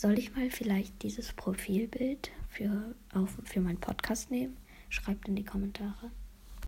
Soll ich mal vielleicht dieses Profilbild für, auf, für meinen Podcast nehmen? Schreibt in die Kommentare.